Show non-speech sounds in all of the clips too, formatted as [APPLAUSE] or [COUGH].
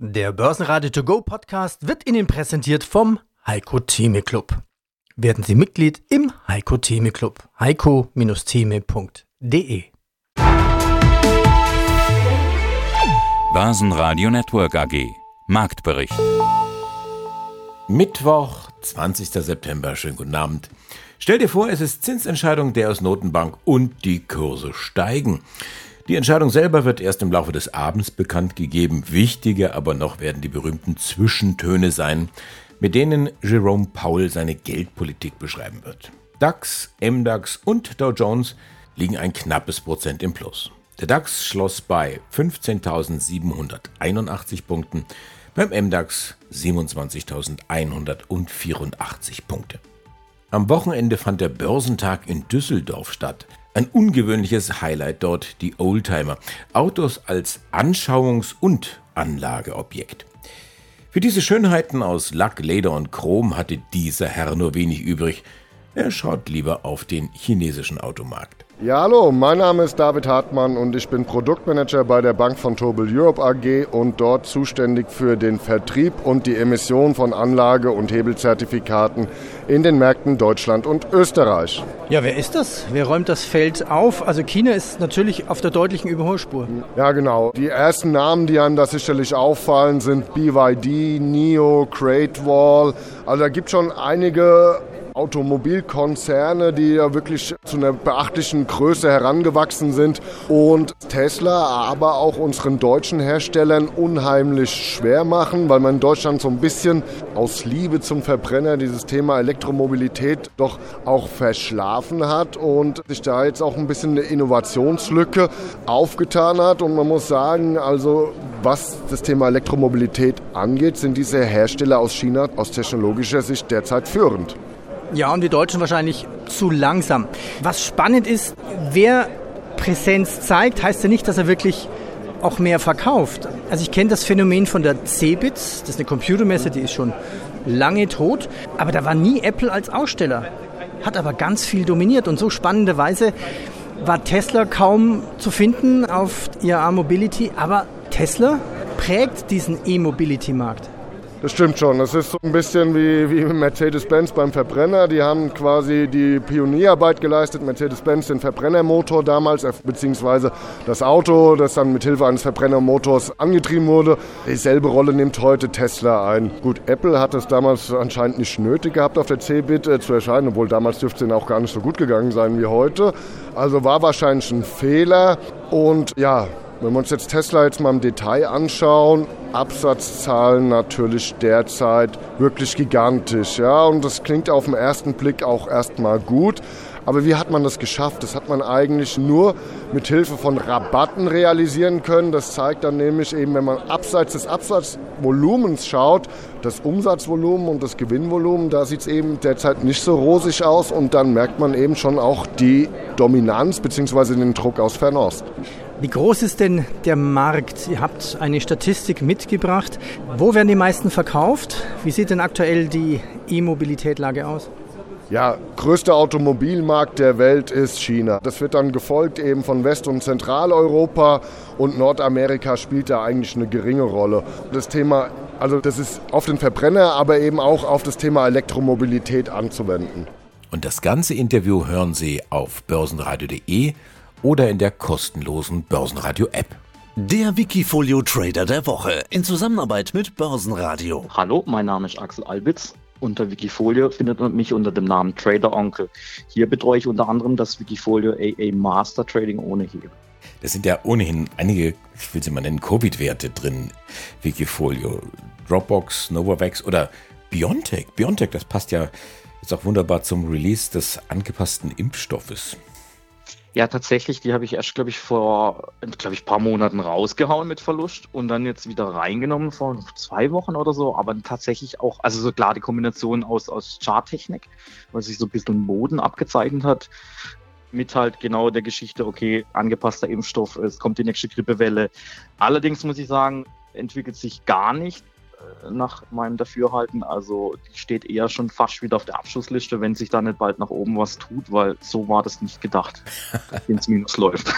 Der Börsenradio To Go Podcast wird Ihnen präsentiert vom Heiko Theme Club. Werden Sie Mitglied im Heiko Theme Club. heiko-theme.de Börsenradio Network AG Marktbericht Mittwoch, 20. September. Schönen guten Abend. Stell dir vor, es ist Zinsentscheidung der aus Notenbank und die Kurse steigen. Die Entscheidung selber wird erst im Laufe des Abends bekannt gegeben. Wichtiger aber noch werden die berühmten Zwischentöne sein, mit denen Jerome Powell seine Geldpolitik beschreiben wird. DAX, MDAX und Dow Jones liegen ein knappes Prozent im Plus. Der DAX schloss bei 15.781 Punkten, beim MDAX 27.184 Punkte. Am Wochenende fand der Börsentag in Düsseldorf statt. Ein ungewöhnliches Highlight dort die Oldtimer. Autos als Anschauungs- und Anlageobjekt. Für diese Schönheiten aus Lack, Leder und Chrom hatte dieser Herr nur wenig übrig. Er schaut lieber auf den chinesischen Automarkt. Ja, hallo, mein Name ist David Hartmann und ich bin Produktmanager bei der Bank von Tobel Europe AG und dort zuständig für den Vertrieb und die Emission von Anlage- und Hebelzertifikaten in den Märkten Deutschland und Österreich. Ja, wer ist das? Wer räumt das Feld auf? Also China ist natürlich auf der deutlichen Überholspur. Ja, genau. Die ersten Namen, die einem da sicherlich auffallen, sind BYD, NIO, Great Wall. Also da gibt schon einige Automobilkonzerne, die ja wirklich zu einer beachtlichen Größe herangewachsen sind und Tesla, aber auch unseren deutschen Herstellern unheimlich schwer machen, weil man in Deutschland so ein bisschen aus Liebe zum Verbrenner dieses Thema Elektromobilität doch auch verschlafen hat und sich da jetzt auch ein bisschen eine Innovationslücke aufgetan hat und man muss sagen, also was das Thema Elektromobilität angeht, sind diese Hersteller aus China aus technologischer Sicht derzeit führend. Ja, und die Deutschen wahrscheinlich zu langsam. Was spannend ist, wer Präsenz zeigt, heißt ja nicht, dass er wirklich auch mehr verkauft. Also ich kenne das Phänomen von der CeBIT, das ist eine Computermesse, die ist schon lange tot, aber da war nie Apple als Aussteller, hat aber ganz viel dominiert und so spannenderweise war Tesla kaum zu finden auf IAA Mobility, aber Tesla prägt diesen E-Mobility-Markt. Das stimmt schon. Das ist so ein bisschen wie, wie Mercedes-Benz beim Verbrenner. Die haben quasi die Pionierarbeit geleistet. Mercedes-Benz den Verbrennermotor damals, äh, beziehungsweise das Auto, das dann mit Hilfe eines Verbrennermotors angetrieben wurde. Dieselbe Rolle nimmt heute Tesla ein. Gut, Apple hat es damals anscheinend nicht nötig gehabt, auf der C-Bit äh, zu erscheinen, obwohl damals dürfte es ihnen auch gar nicht so gut gegangen sein wie heute. Also war wahrscheinlich ein Fehler. Und ja, wenn wir uns jetzt Tesla jetzt mal im Detail anschauen, Absatzzahlen natürlich derzeit wirklich gigantisch. Ja, und das klingt auf den ersten Blick auch erstmal gut. Aber wie hat man das geschafft? Das hat man eigentlich nur mit Hilfe von Rabatten realisieren können. Das zeigt dann nämlich eben, wenn man abseits des Absatzvolumens schaut, das Umsatzvolumen und das Gewinnvolumen, da sieht es eben derzeit nicht so rosig aus und dann merkt man eben schon auch die Dominanz bzw. den Druck aus Fernost. Wie groß ist denn der Markt? Ihr habt eine Statistik mitgebracht. Wo werden die meisten verkauft? Wie sieht denn aktuell die E-Mobilität-Lage aus? Ja, größter Automobilmarkt der Welt ist China. Das wird dann gefolgt eben von West- und Zentraleuropa und Nordamerika spielt da eigentlich eine geringe Rolle. Das Thema, also das ist auf den Verbrenner, aber eben auch auf das Thema Elektromobilität anzuwenden. Und das ganze Interview hören Sie auf börsenradio.de oder in der kostenlosen Börsenradio-App. Der Wikifolio Trader der Woche in Zusammenarbeit mit Börsenradio. Hallo, mein Name ist Axel Albitz. Unter Wikifolio findet man mich unter dem Namen Trader Onkel. Hier betreue ich unter anderem das Wikifolio AA Master Trading ohne Hebel. Das sind ja ohnehin einige, ich will sie mal nennen, Covid-Werte drin. Wikifolio, Dropbox, Novavax oder Biontech. Biontech, das passt ja jetzt auch wunderbar zum Release des angepassten Impfstoffes. Ja, tatsächlich, die habe ich erst, glaube ich, vor, glaube ich, paar Monaten rausgehauen mit Verlust und dann jetzt wieder reingenommen vor zwei Wochen oder so. Aber tatsächlich auch, also so klar die Kombination aus, aus Charttechnik, weil sich so ein bisschen Moden abgezeichnet hat, mit halt genau der Geschichte, okay, angepasster Impfstoff, es kommt die nächste Grippewelle. Allerdings muss ich sagen, entwickelt sich gar nicht nach meinem Dafürhalten. Also die steht eher schon fast wieder auf der Abschlussliste, wenn sich da nicht bald nach oben was tut, weil so war das nicht gedacht, [LAUGHS] wenn es minus läuft.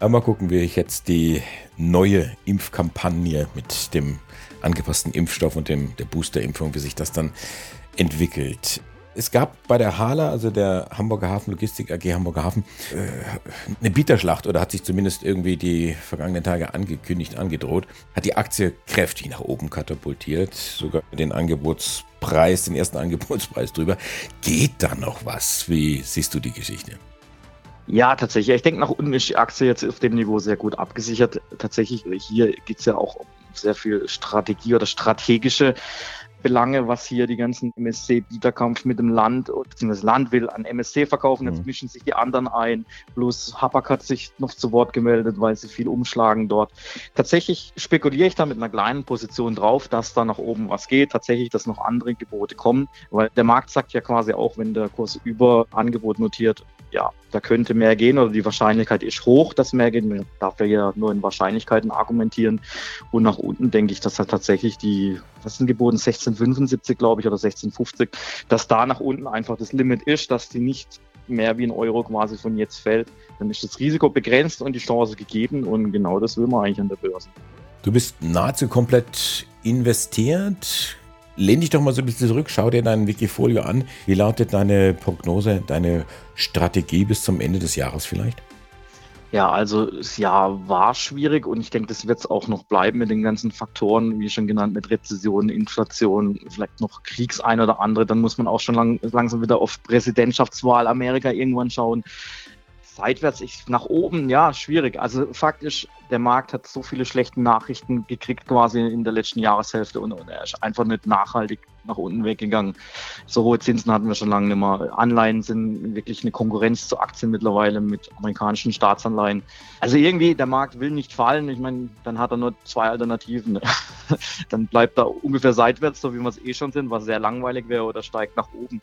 Mal gucken, wie ich jetzt die neue Impfkampagne mit dem angepassten Impfstoff und dem, der Boosterimpfung, wie sich das dann entwickelt. Es gab bei der Hala, also der Hamburger Hafen Logistik AG Hamburger Hafen, äh, eine Bieterschlacht oder hat sich zumindest irgendwie die vergangenen Tage angekündigt, angedroht, hat die Aktie kräftig nach oben katapultiert, sogar den Angebotspreis, den ersten [LAUGHS] Angebotspreis drüber. Geht da noch was? Wie siehst du die Geschichte? Ja, tatsächlich. Ich denke, nach unten ist die Aktie jetzt auf dem Niveau sehr gut abgesichert. Tatsächlich, hier geht es ja auch um sehr viel Strategie oder strategische Belange, was hier die ganzen MSC-Bieterkampf mit dem Land, beziehungsweise das Land will an MSC verkaufen, jetzt mhm. mischen sich die anderen ein. Plus Hapag hat sich noch zu Wort gemeldet, weil sie viel umschlagen dort. Tatsächlich spekuliere ich da mit einer kleinen Position drauf, dass da nach oben was geht, tatsächlich, dass noch andere Gebote kommen, weil der Markt sagt ja quasi auch, wenn der Kurs über Angebot notiert, ja, da könnte mehr gehen oder die Wahrscheinlichkeit ist hoch, dass mehr geht. Man darf ja nur in Wahrscheinlichkeiten argumentieren. Und nach unten denke ich, dass da tatsächlich die, was sind geboten, 1675, glaube ich, oder 1650, dass da nach unten einfach das Limit ist, dass die nicht mehr wie ein Euro quasi von jetzt fällt. Dann ist das Risiko begrenzt und die Chance gegeben. Und genau das will man eigentlich an der Börse. Du bist nahezu komplett investiert. Lehn dich doch mal so ein bisschen zurück, schau dir dein Wikifolio an. Wie lautet deine Prognose, deine Strategie bis zum Ende des Jahres vielleicht? Ja, also das Jahr war schwierig und ich denke, das wird es auch noch bleiben mit den ganzen Faktoren, wie schon genannt, mit Rezession, Inflation, vielleicht noch Kriegsein oder andere. Dann muss man auch schon lang, langsam wieder auf Präsidentschaftswahl Amerika irgendwann schauen seitwärts, ich, nach oben, ja, schwierig. Also faktisch, der Markt hat so viele schlechte Nachrichten gekriegt quasi in der letzten Jahreshälfte und, und er ist einfach nicht nachhaltig nach unten weggegangen. So hohe Zinsen hatten wir schon lange nicht mehr. Anleihen sind wirklich eine Konkurrenz zu Aktien mittlerweile mit amerikanischen Staatsanleihen. Also irgendwie, der Markt will nicht fallen. Ich meine, dann hat er nur zwei Alternativen. [LAUGHS] dann bleibt er ungefähr seitwärts, so wie wir es eh schon sind, was sehr langweilig wäre, oder steigt nach oben.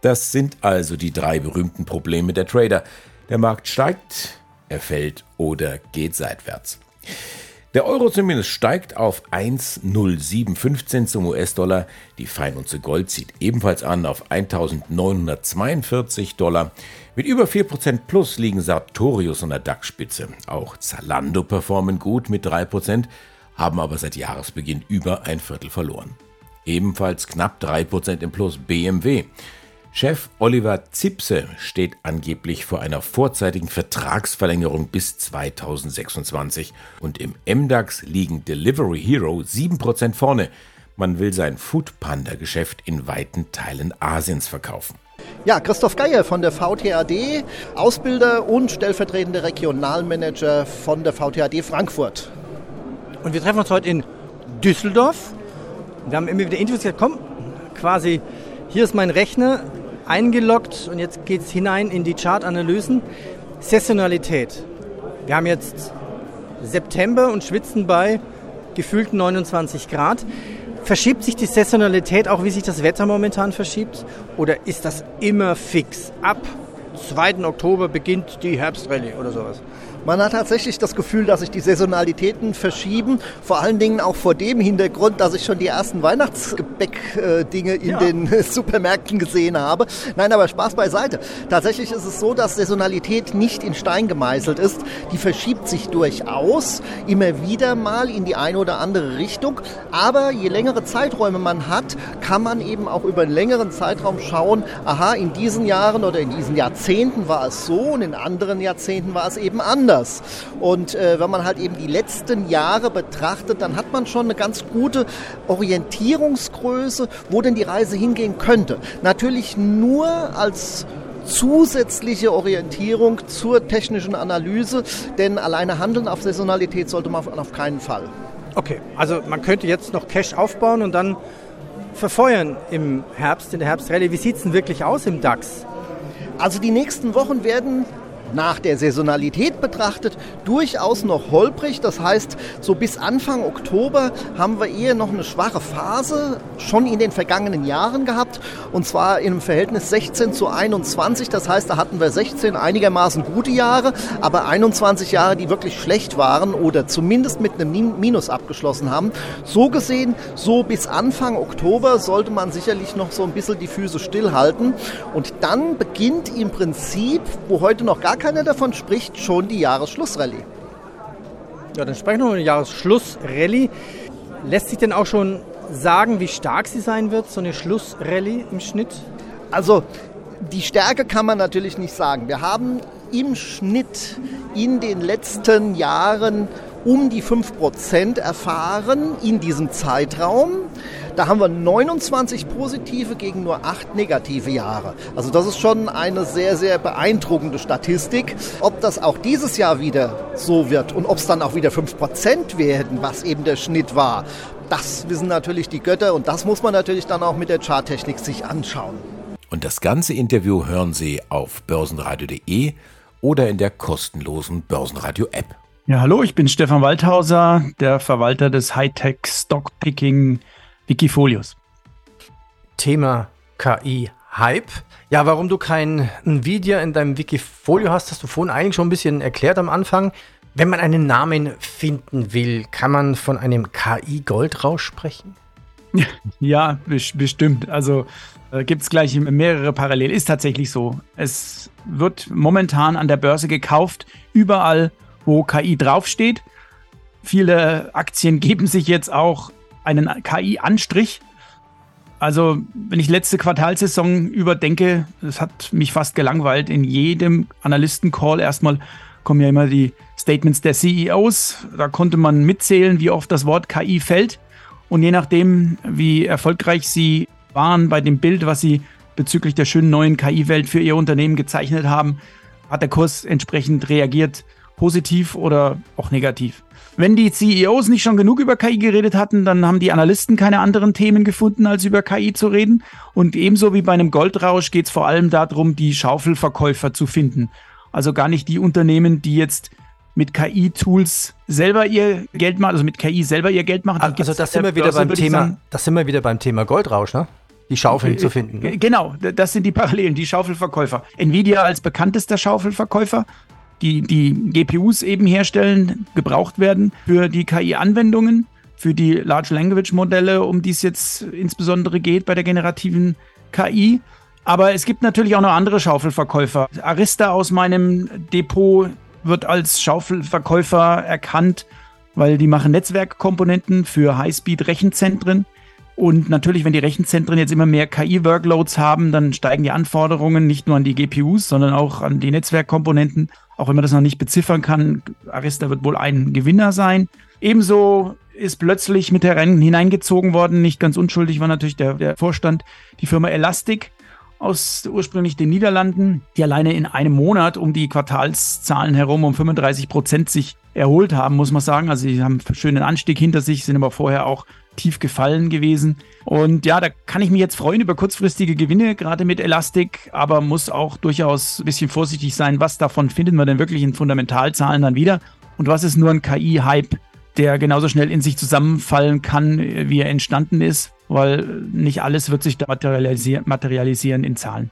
Das sind also die drei berühmten Probleme der Trader. Der Markt steigt, er fällt oder geht seitwärts. Der Euro zumindest steigt auf 1,0715 zum US-Dollar. Die Feinunze Gold zieht ebenfalls an auf 1942 Dollar. Mit über 4% plus liegen Sartorius an der DAX-Spitze. Auch Zalando performen gut mit 3%, haben aber seit Jahresbeginn über ein Viertel verloren. Ebenfalls knapp 3% im Plus BMW. Chef Oliver Zipse steht angeblich vor einer vorzeitigen Vertragsverlängerung bis 2026 und im MDAX liegen Delivery Hero 7% vorne. Man will sein Foodpanda-Geschäft in weiten Teilen Asiens verkaufen. Ja, Christoph Geier von der VTAD, Ausbilder und stellvertretender Regionalmanager von der VTAD Frankfurt. Und wir treffen uns heute in Düsseldorf. Wir haben immer wieder Interviews gesagt, komm, quasi, hier ist mein Rechner, eingeloggt und jetzt geht es hinein in die Chartanalysen. Saisonalität. Wir haben jetzt September und schwitzen bei gefühlten 29 Grad. Verschiebt sich die Saisonalität auch, wie sich das Wetter momentan verschiebt? Oder ist das immer fix? Ab 2. Oktober beginnt die Herbstrallye oder sowas? Man hat tatsächlich das Gefühl, dass sich die Saisonalitäten verschieben. Vor allen Dingen auch vor dem Hintergrund, dass ich schon die ersten Weihnachtsgebäck-Dinge in ja. den [LAUGHS] Supermärkten gesehen habe. Nein, aber Spaß beiseite. Tatsächlich ist es so, dass Saisonalität nicht in Stein gemeißelt ist. Die verschiebt sich durchaus immer wieder mal in die eine oder andere Richtung. Aber je längere Zeiträume man hat, kann man eben auch über einen längeren Zeitraum schauen, aha, in diesen Jahren oder in diesen Jahrzehnten war es so und in anderen Jahrzehnten war es eben anders anders. Und äh, wenn man halt eben die letzten Jahre betrachtet, dann hat man schon eine ganz gute Orientierungsgröße, wo denn die Reise hingehen könnte. Natürlich nur als zusätzliche Orientierung zur technischen Analyse, denn alleine handeln auf Saisonalität sollte man auf keinen Fall. Okay, also man könnte jetzt noch Cash aufbauen und dann verfeuern im Herbst, in der Herbstrallye. Wie sieht es denn wirklich aus im DAX? Also die nächsten Wochen werden nach der Saisonalität betrachtet durchaus noch holprig. Das heißt, so bis Anfang Oktober haben wir eher noch eine schwache Phase schon in den vergangenen Jahren gehabt. Und zwar einem Verhältnis 16 zu 21. Das heißt, da hatten wir 16 einigermaßen gute Jahre, aber 21 Jahre, die wirklich schlecht waren oder zumindest mit einem Minus abgeschlossen haben. So gesehen, so bis Anfang Oktober sollte man sicherlich noch so ein bisschen die Füße stillhalten. Und dann beginnt im Prinzip, wo heute noch gar keiner davon spricht, schon die Jahresschlussrallye. Ja, dann sprechen wir über die Jahresschlussrallye. Lässt sich denn auch schon sagen, wie stark sie sein wird, so eine Schlussrallye im Schnitt? Also die Stärke kann man natürlich nicht sagen. Wir haben im Schnitt in den letzten Jahren um die 5% erfahren in diesem Zeitraum. Da haben wir 29 positive gegen nur 8 negative Jahre. Also das ist schon eine sehr, sehr beeindruckende Statistik. Ob das auch dieses Jahr wieder so wird und ob es dann auch wieder 5% werden, was eben der Schnitt war, das wissen natürlich die Götter und das muss man natürlich dann auch mit der Charttechnik sich anschauen. Und das ganze Interview hören Sie auf börsenradio.de oder in der kostenlosen Börsenradio-App. Ja, hallo, ich bin Stefan Waldhauser, der Verwalter des Hightech Stockpicking Wikifolios. Thema KI-Hype. Ja, warum du kein Nvidia in deinem Wikifolio hast, hast du vorhin eigentlich schon ein bisschen erklärt am Anfang. Wenn man einen Namen finden will, kann man von einem KI-Goldrausch sprechen? [LAUGHS] Ja, bestimmt. Also äh, gibt es gleich mehrere parallel. Ist tatsächlich so. Es wird momentan an der Börse gekauft, überall, wo KI draufsteht. Viele Aktien geben sich jetzt auch einen KI-Anstrich. Also, wenn ich letzte Quartalsaison überdenke, das hat mich fast gelangweilt. In jedem Analysten-Call erstmal kommen ja immer die Statements der CEOs. Da konnte man mitzählen, wie oft das Wort KI fällt. Und je nachdem, wie erfolgreich sie waren bei dem Bild, was sie bezüglich der schönen neuen KI-Welt für ihr Unternehmen gezeichnet haben, hat der Kurs entsprechend reagiert, positiv oder auch negativ. Wenn die CEOs nicht schon genug über KI geredet hatten, dann haben die Analysten keine anderen Themen gefunden, als über KI zu reden. Und ebenso wie bei einem Goldrausch geht es vor allem darum, die Schaufelverkäufer zu finden. Also gar nicht die Unternehmen, die jetzt mit KI-Tools selber ihr Geld machen, also mit KI selber ihr Geld machen. Also das sind wir wieder beim Thema, das sind wir wieder beim Thema Goldrausch, ne? Die Schaufeln äh, zu finden. Ne? Genau, das sind die Parallelen, die Schaufelverkäufer. Nvidia als bekanntester Schaufelverkäufer die die GPUs eben herstellen, gebraucht werden für die KI-Anwendungen, für die Large Language Modelle, um die es jetzt insbesondere geht bei der generativen KI. Aber es gibt natürlich auch noch andere Schaufelverkäufer. Arista aus meinem Depot wird als Schaufelverkäufer erkannt, weil die machen Netzwerkkomponenten für Highspeed-Rechenzentren. Und natürlich, wenn die Rechenzentren jetzt immer mehr KI-Workloads haben, dann steigen die Anforderungen nicht nur an die GPUs, sondern auch an die Netzwerkkomponenten. Auch wenn man das noch nicht beziffern kann, Arista wird wohl ein Gewinner sein. Ebenso ist plötzlich mit der Rennen hineingezogen worden. Nicht ganz unschuldig war natürlich der, der Vorstand, die Firma Elastic aus ursprünglich den Niederlanden, die alleine in einem Monat um die Quartalszahlen herum um 35 Prozent sich erholt haben, muss man sagen. Also sie haben einen schönen Anstieg hinter sich, sind aber vorher auch tief gefallen gewesen. Und ja, da kann ich mich jetzt freuen über kurzfristige Gewinne, gerade mit Elastic, aber muss auch durchaus ein bisschen vorsichtig sein, was davon findet man denn wirklich in Fundamentalzahlen dann wieder und was ist nur ein KI-Hype, der genauso schnell in sich zusammenfallen kann, wie er entstanden ist, weil nicht alles wird sich da materialisieren, materialisieren in Zahlen.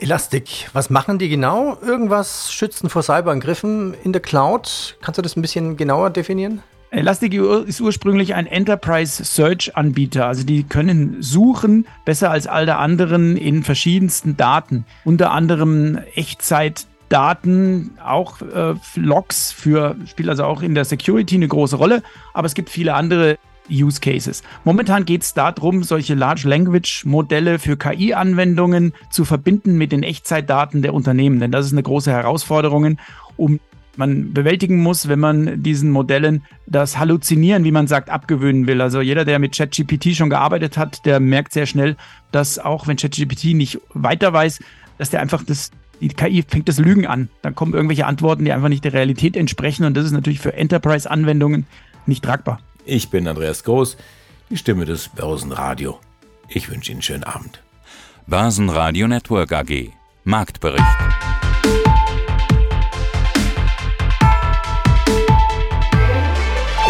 Elastic, was machen die genau? Irgendwas schützen vor Cyberangriffen in der Cloud? Kannst du das ein bisschen genauer definieren? Elastic ist ursprünglich ein Enterprise Search Anbieter. Also die können suchen besser als alle anderen in verschiedensten Daten. Unter anderem Echtzeitdaten, auch äh, Logs für, spielt also auch in der Security eine große Rolle. Aber es gibt viele andere Use Cases. Momentan geht es darum, solche Large Language Modelle für KI-Anwendungen zu verbinden mit den Echtzeitdaten der Unternehmen. Denn das ist eine große Herausforderung, um man bewältigen muss, wenn man diesen Modellen das Halluzinieren, wie man sagt, abgewöhnen will. Also jeder, der mit ChatGPT schon gearbeitet hat, der merkt sehr schnell, dass auch wenn ChatGPT nicht weiter weiß, dass der einfach das die KI fängt das Lügen an. Dann kommen irgendwelche Antworten, die einfach nicht der Realität entsprechen und das ist natürlich für Enterprise-Anwendungen nicht tragbar. Ich bin Andreas Groß, die Stimme des Börsenradio. Ich wünsche Ihnen einen schönen Abend. Börsenradio Network AG. Marktbericht.